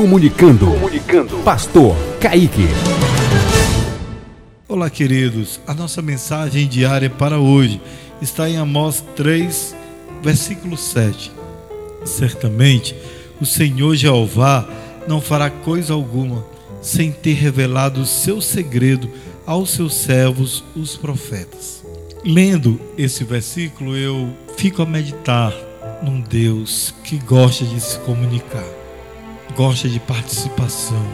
Comunicando. Comunicando. Pastor Kaique. Olá, queridos. A nossa mensagem diária para hoje está em Amós 3, versículo 7. Certamente o Senhor Jeová não fará coisa alguma sem ter revelado o seu segredo aos seus servos, os profetas. Lendo esse versículo, eu fico a meditar num Deus que gosta de se comunicar, gosta de participação,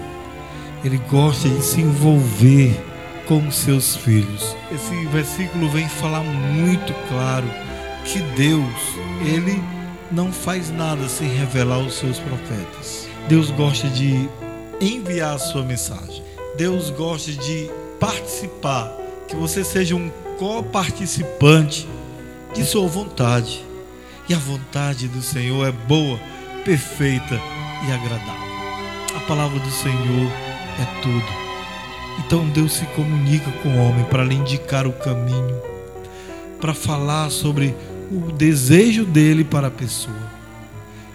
ele gosta de se envolver com seus filhos. Esse versículo vem falar muito claro que Deus, ele não faz nada sem revelar os seus profetas. Deus gosta de enviar a sua mensagem. Deus gosta de participar, que você seja um co-participante de sua vontade. E a vontade do Senhor é boa, perfeita e agradável. A palavra do Senhor é tudo. Então Deus se comunica com o homem para lhe indicar o caminho, para falar sobre o desejo dele para a pessoa.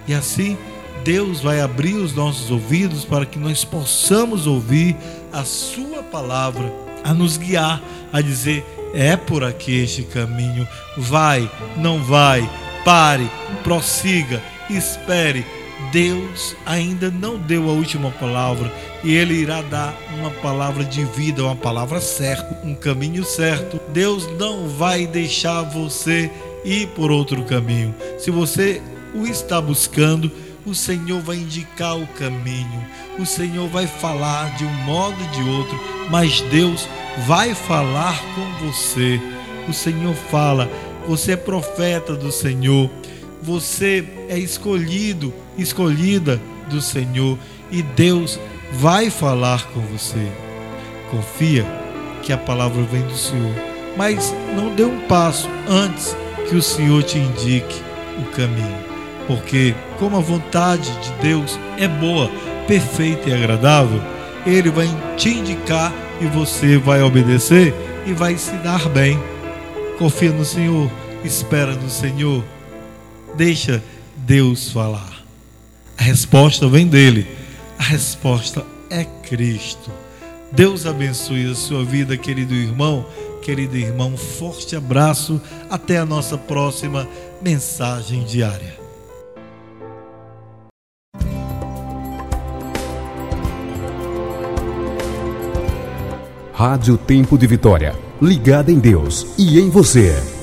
E assim, Deus vai abrir os nossos ouvidos para que nós possamos ouvir a Sua palavra, a nos guiar, a dizer: é por aqui este caminho, vai, não vai, pare, prossiga, espere. Deus ainda não deu a última palavra e Ele irá dar uma palavra de vida, uma palavra certa, um caminho certo. Deus não vai deixar você ir por outro caminho. Se você o está buscando, o Senhor vai indicar o caminho, o Senhor vai falar de um modo ou de outro, mas Deus vai falar com você. O Senhor fala, você é profeta do Senhor, você é escolhido, escolhida do Senhor e Deus vai falar com você. Confia que a palavra vem do Senhor, mas não dê um passo antes que o Senhor te indique o caminho porque como a vontade de Deus é boa, perfeita e agradável, ele vai te indicar e você vai obedecer e vai se dar bem. Confia no Senhor, espera no Senhor, deixa Deus falar. A resposta vem dele. A resposta é Cristo. Deus abençoe a sua vida, querido irmão, querido irmão. Forte abraço. Até a nossa próxima mensagem diária. Rádio Tempo de Vitória, ligada em Deus e em você.